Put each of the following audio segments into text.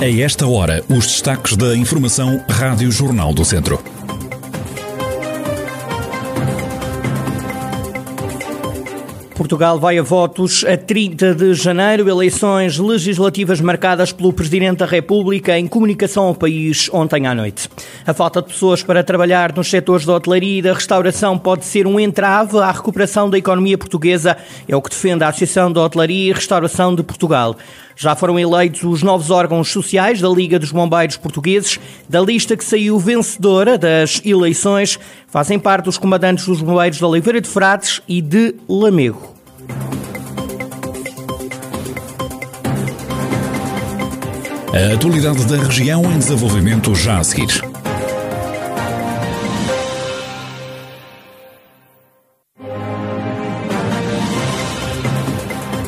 A esta hora, os destaques da Informação Rádio Jornal do Centro. Portugal vai a votos a 30 de janeiro, eleições legislativas marcadas pelo Presidente da República em comunicação ao país ontem à noite. A falta de pessoas para trabalhar nos setores da hotelaria e da restauração pode ser um entrave à recuperação da economia portuguesa, é o que defende a Associação da Hotelaria e Restauração de Portugal. Já foram eleitos os novos órgãos sociais da Liga dos Bombeiros Portugueses. Da lista que saiu vencedora das eleições, fazem parte os comandantes dos bombeiros de Oliveira de Frades e de Lamego. A atualidade da região em desenvolvimento já a seguir.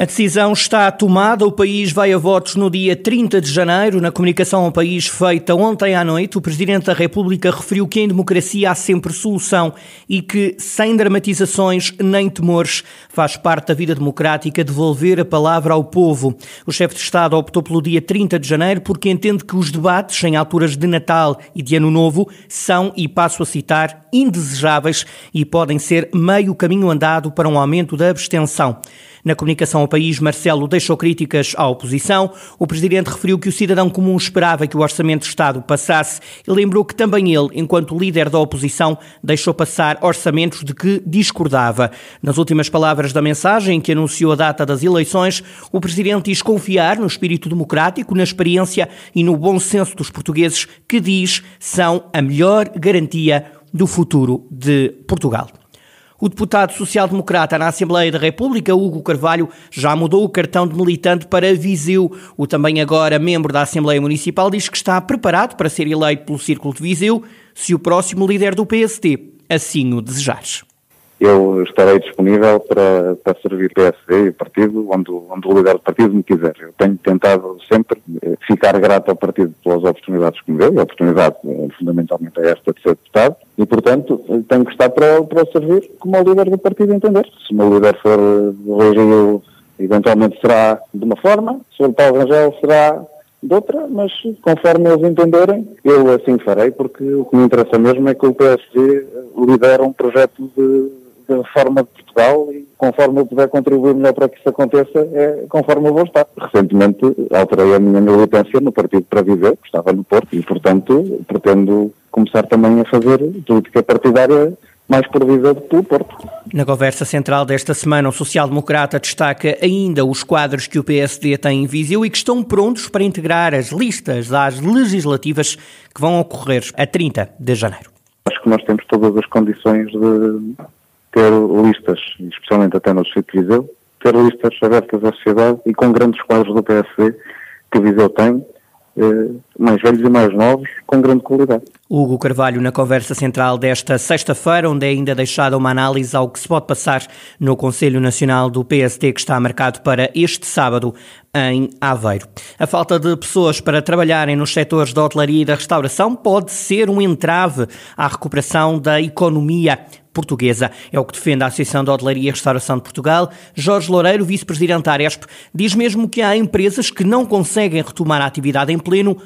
A decisão está tomada. O país vai a votos no dia 30 de janeiro. Na comunicação ao país feita ontem à noite, o Presidente da República referiu que em democracia há sempre solução e que, sem dramatizações nem temores, faz parte da vida democrática devolver a palavra ao povo. O chefe de Estado optou pelo dia 30 de janeiro porque entende que os debates em alturas de Natal e de Ano Novo são, e passo a citar, indesejáveis e podem ser meio caminho andado para um aumento da abstenção. Na comunicação ao país, Marcelo deixou críticas à oposição. O presidente referiu que o cidadão comum esperava que o orçamento de Estado passasse e lembrou que também ele, enquanto líder da oposição, deixou passar orçamentos de que discordava. Nas últimas palavras da mensagem, em que anunciou a data das eleições, o presidente diz confiar no espírito democrático, na experiência e no bom senso dos portugueses, que diz são a melhor garantia do futuro de Portugal. O deputado social-democrata na Assembleia da República, Hugo Carvalho, já mudou o cartão de militante para Viseu. O também agora membro da Assembleia Municipal diz que está preparado para ser eleito pelo Círculo de Viseu se o próximo líder do PST assim o desejar eu estarei disponível para, para servir PSD e o partido onde, onde o líder do partido me quiser. Eu tenho tentado sempre eh, ficar grato ao partido pelas oportunidades que me deu, a oportunidade eh, fundamentalmente é esta de ser deputado, e portanto tenho que estar para, para servir como o líder do partido entender. Se o meu líder for Rio, eh, eventualmente será de uma forma, se for Paulo Rangel será de outra, mas conforme eles entenderem, eu assim farei, porque o que me interessa mesmo é que o PSD lidera um projeto de de reforma de Portugal e conforme eu puder contribuir melhor para que isso aconteça, é conforme eu vou estar. Recentemente alterei a minha militância no Partido para Viver, que estava no Porto, e portanto pretendo começar também a fazer política partidária mais que pelo Porto. Na conversa central desta semana, o social-democrata destaca ainda os quadros que o PSD tem em Viseu e que estão prontos para integrar as listas às legislativas que vão ocorrer a 30 de janeiro. Acho que nós temos todas as condições de ter listas, especialmente até no Distrito de Viseu, ter listas abertas à sociedade e com grandes quadros do PSD que Viseu tem, eh, mais velhos e mais novos, com grande qualidade. Hugo Carvalho, na conversa central desta sexta-feira, onde é ainda deixada uma análise ao que se pode passar no Conselho Nacional do PSD, que está marcado para este sábado em Aveiro. A falta de pessoas para trabalharem nos setores da hotelaria e da restauração pode ser um entrave à recuperação da economia portuguesa. É o que defende a Associação de Hotelaria e Restauração de Portugal. Jorge Loureiro, vice-presidente da Aresp, diz mesmo que há empresas que não conseguem retomar a atividade em pleno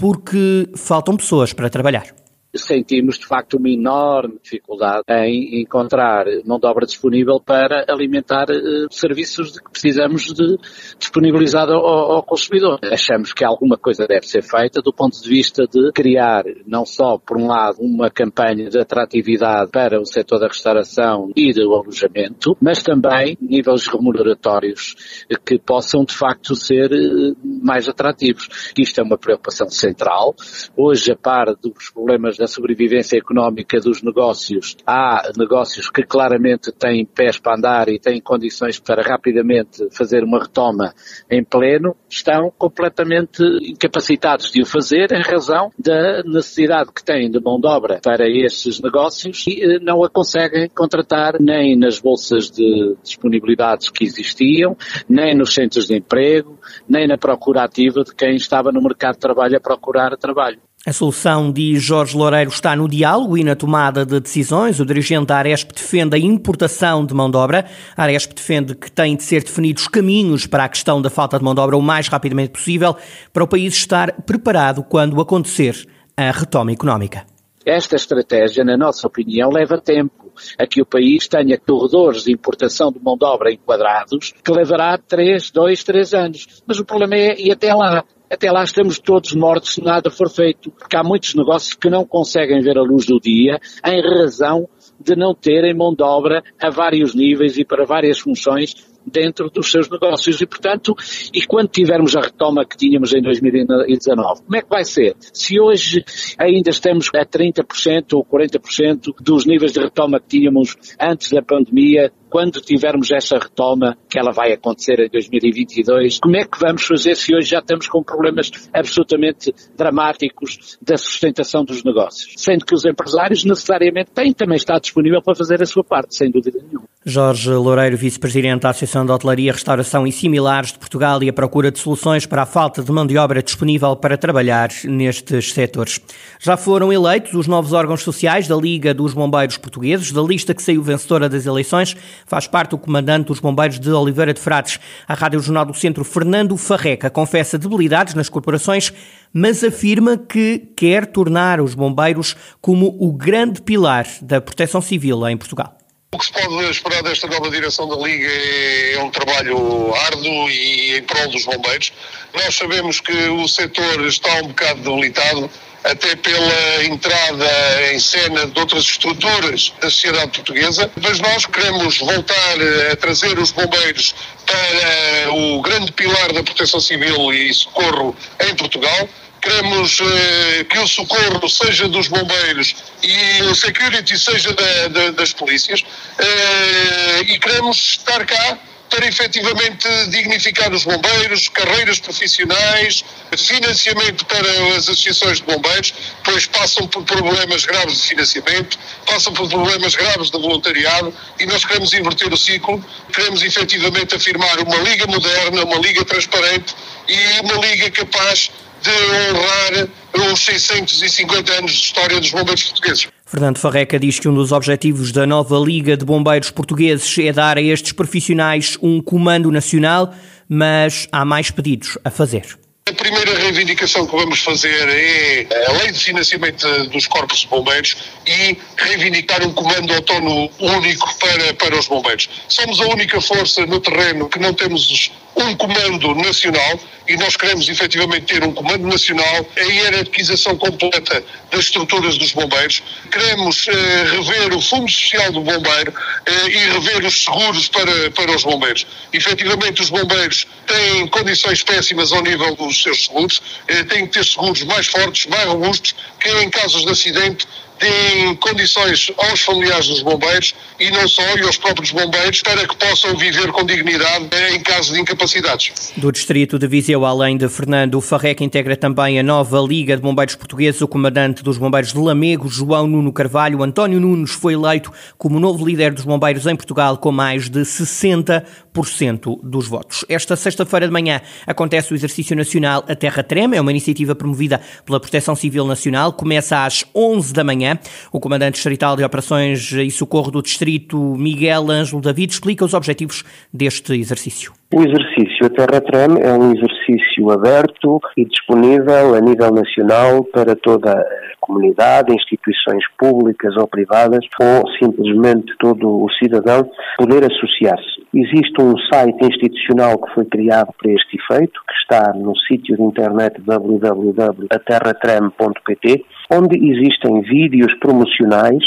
porque faltam pessoas para trabalhar sentimos de facto uma enorme dificuldade em encontrar mão de obra disponível para alimentar uh, serviços de que precisamos de disponibilizar ao, ao, consumidor. Achamos que alguma coisa deve ser feita do ponto de vista de criar não só, por um lado, uma campanha de atratividade para o setor da restauração e do alojamento, mas também níveis remuneratórios que possam de facto ser uh, mais atrativos. Isto é uma preocupação central. Hoje, a par dos problemas da sobrevivência económica dos negócios, há negócios que claramente têm pés para andar e têm condições para rapidamente fazer uma retoma em pleno, estão completamente incapacitados de o fazer em razão da necessidade que têm de mão de obra para esses negócios e eh, não a conseguem contratar nem nas bolsas de disponibilidades que existiam, nem nos centros de emprego, nem na procura ativa de quem estava no mercado de trabalho a procurar trabalho. A solução, diz Jorge Loureiro, está no diálogo e na tomada de decisões. O dirigente da Aresp defende a importação de mão de obra. A Aresp defende que têm de ser definidos caminhos para a questão da falta de mão de obra o mais rapidamente possível para o país estar preparado quando acontecer a retoma económica. Esta estratégia, na nossa opinião, leva tempo a que o país tenha corredores de importação de mão de obra enquadrados, que levará 3, 2, 3 anos. Mas o problema é ir até lá até lá estamos todos mortos se nada for feito, porque há muitos negócios que não conseguem ver a luz do dia em razão de não terem mão de obra a vários níveis e para várias funções dentro dos seus negócios e, portanto, e quando tivermos a retoma que tínhamos em 2019, como é que vai ser? Se hoje ainda estamos a 30% ou 40% dos níveis de retoma que tínhamos antes da pandemia, quando tivermos essa retoma, que ela vai acontecer em 2022, como é que vamos fazer se hoje já estamos com problemas absolutamente dramáticos da sustentação dos negócios? Sendo que os empresários necessariamente têm também estar disponível para fazer a sua parte, sem dúvida nenhuma. Jorge Loureiro, vice-presidente da Associação de Hotelaria, Restauração e Similares de Portugal e a procura de soluções para a falta de mão de obra disponível para trabalhar nestes setores. Já foram eleitos os novos órgãos sociais da Liga dos Bombeiros Portugueses, da lista que saiu vencedora das eleições faz parte o comandante dos bombeiros de Oliveira de Frades. A Rádio Jornal do Centro, Fernando Farreca, confessa debilidades nas corporações, mas afirma que quer tornar os bombeiros como o grande pilar da proteção civil em Portugal. O que se pode esperar desta nova direção da Liga é, é um trabalho árduo e em prol dos bombeiros. Nós sabemos que o setor está um bocado debilitado até pela entrada em cena de outras estruturas da sociedade portuguesa, mas nós queremos voltar a trazer os bombeiros para o grande pilar da proteção civil e socorro em Portugal. Queremos eh, que o socorro seja dos bombeiros e o security seja da, da, das polícias eh, e queremos estar cá para efetivamente dignificar os bombeiros, carreiras profissionais, financiamento para as associações de bombeiros, pois passam por problemas graves de financiamento, passam por problemas graves de voluntariado e nós queremos inverter o ciclo, queremos efetivamente afirmar uma liga moderna, uma liga transparente e uma liga capaz de honrar os 650 anos de história dos bombeiros portugueses. Fernando Farreca diz que um dos objetivos da nova Liga de Bombeiros Portugueses é dar a estes profissionais um comando nacional, mas há mais pedidos a fazer. A primeira reivindicação que vamos fazer é a lei de financiamento dos corpos de bombeiros e reivindicar um comando autónomo único para, para os bombeiros. Somos a única força no terreno que não temos um comando nacional e nós queremos efetivamente ter um comando nacional, a hierarquização completa das estruturas dos bombeiros. Queremos eh, rever o Fundo Social do Bombeiro eh, e rever os seguros para, para os bombeiros. Efetivamente, os bombeiros têm condições péssimas ao nível dos seus seguros, eh, têm que ter seguros mais fortes, mais robustos, que em casos de acidente deem condições aos familiares dos bombeiros e não só, e aos próprios bombeiros, para que possam viver com dignidade em caso de incapacidades. Do distrito de Viseu, além de Fernando Farreca, integra também a nova Liga de Bombeiros Portugueses, o comandante dos bombeiros de Lamego, João Nuno Carvalho. António Nunes foi eleito como novo líder dos bombeiros em Portugal, com mais de 60% dos votos. Esta sexta-feira de manhã acontece o exercício nacional A Terra Trema, é uma iniciativa promovida pela Proteção Civil Nacional, começa às 11 da manhã o Comandante Distrital de Operações e Socorro do Distrito, Miguel Ângelo David, explica os objetivos deste exercício. O exercício a Terra Trem é um exercício aberto e disponível a nível nacional para toda a comunidade, instituições públicas ou privadas, ou simplesmente todo o cidadão poder associar-se. Existe um site institucional que foi criado para este efeito, que está no sítio de internet www.aterratrem.pt, onde existem vídeos promocionais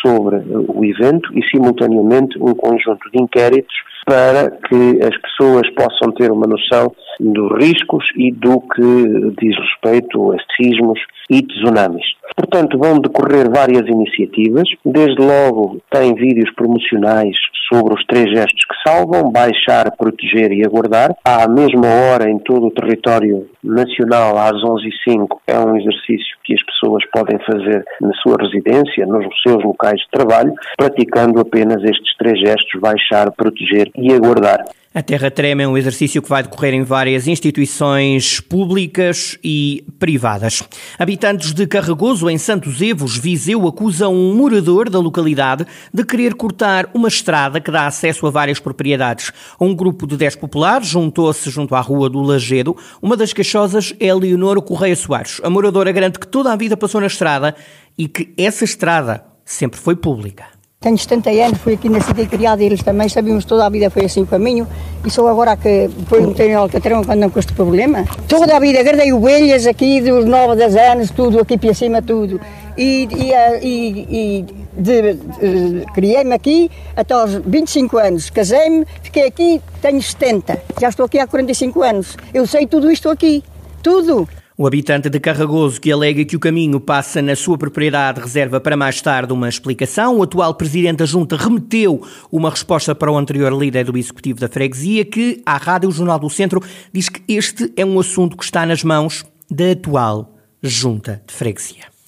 sobre o evento e, simultaneamente, um conjunto de inquéritos para que as pessoas possam ter uma noção dos riscos e do que diz respeito a sismos e tsunamis. Portanto, vão decorrer várias iniciativas. Desde logo, tem vídeos promocionais sobre os três gestos que salvam: baixar, proteger e aguardar. À mesma hora, em todo o território nacional às 11h05 é um exercício que as pessoas podem fazer na sua residência, nos seus locais de trabalho, praticando apenas estes três gestos: baixar, proteger e aguardar. A Terra Treme é um exercício que vai decorrer em várias instituições públicas e privadas. Habitantes de Carregoso, em Santos Evos, Viseu, acusam um morador da localidade de querer cortar uma estrada que dá acesso a várias propriedades. Um grupo de 10 populares juntou-se junto à Rua do Lagedo. Uma das queixosas é Leonor Correia Soares. A moradora garante que toda a vida passou na estrada e que essa estrada sempre foi pública. Tenho 70 anos, fui aqui na cidade criada, eles também sabíamos toda a vida foi assim o caminho. E só agora que depois me tenho Alcatrão quando não com este problema. Toda a vida, guardei ovelhas aqui dos 9, 10 anos, tudo aqui para cima, tudo. E, e, e, e criei-me aqui até aos 25 anos. Casei-me, fiquei aqui, tenho 70. Já estou aqui há 45 anos. Eu sei tudo isto aqui, tudo. O habitante de Carragoso que alega que o caminho passa na sua propriedade reserva para mais tarde uma explicação. O atual presidente da Junta remeteu uma resposta para o anterior líder do Executivo da Freguesia que, à Rádio Jornal do Centro, diz que este é um assunto que está nas mãos da atual Junta de Freguesia.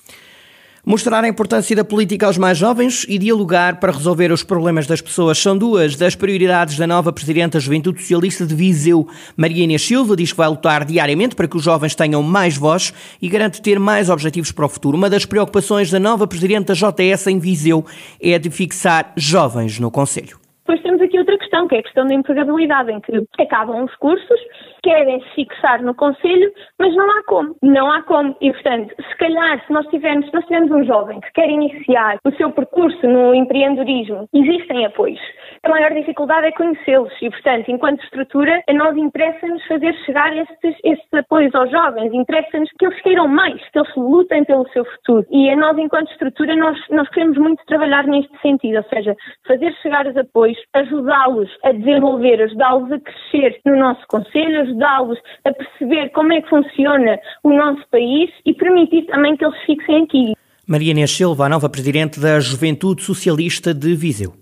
Mostrar a importância da política aos mais jovens e dialogar para resolver os problemas das pessoas são duas das prioridades da nova Presidente da Juventude Socialista de Viseu. Maria Inês Silva diz que vai lutar diariamente para que os jovens tenham mais voz e garante ter mais objetivos para o futuro. Uma das preocupações da nova Presidente da JS em Viseu é de fixar jovens no Conselho. Aqui outra questão, que é a questão da empregabilidade, em que acabam os cursos, querem se fixar no Conselho, mas não há como. Não há como. E, portanto, se calhar, se nós tivermos, se nós tivermos um jovem que quer iniciar o seu percurso no empreendedorismo, existem apoios. A maior dificuldade é conhecê-los e, portanto, enquanto estrutura, a nós interessa-nos fazer chegar estes, estes apoios aos jovens, interessa-nos que eles queiram mais, que eles lutem pelo seu futuro. E a nós, enquanto estrutura, nós, nós queremos muito trabalhar neste sentido, ou seja, fazer chegar os apoios, ajudá-los a desenvolver, ajudá-los a crescer no nosso Conselho, ajudá-los a perceber como é que funciona o nosso país e permitir também que eles fixem aqui. Maria Inês Silva, a nova Presidente da Juventude Socialista de Viseu.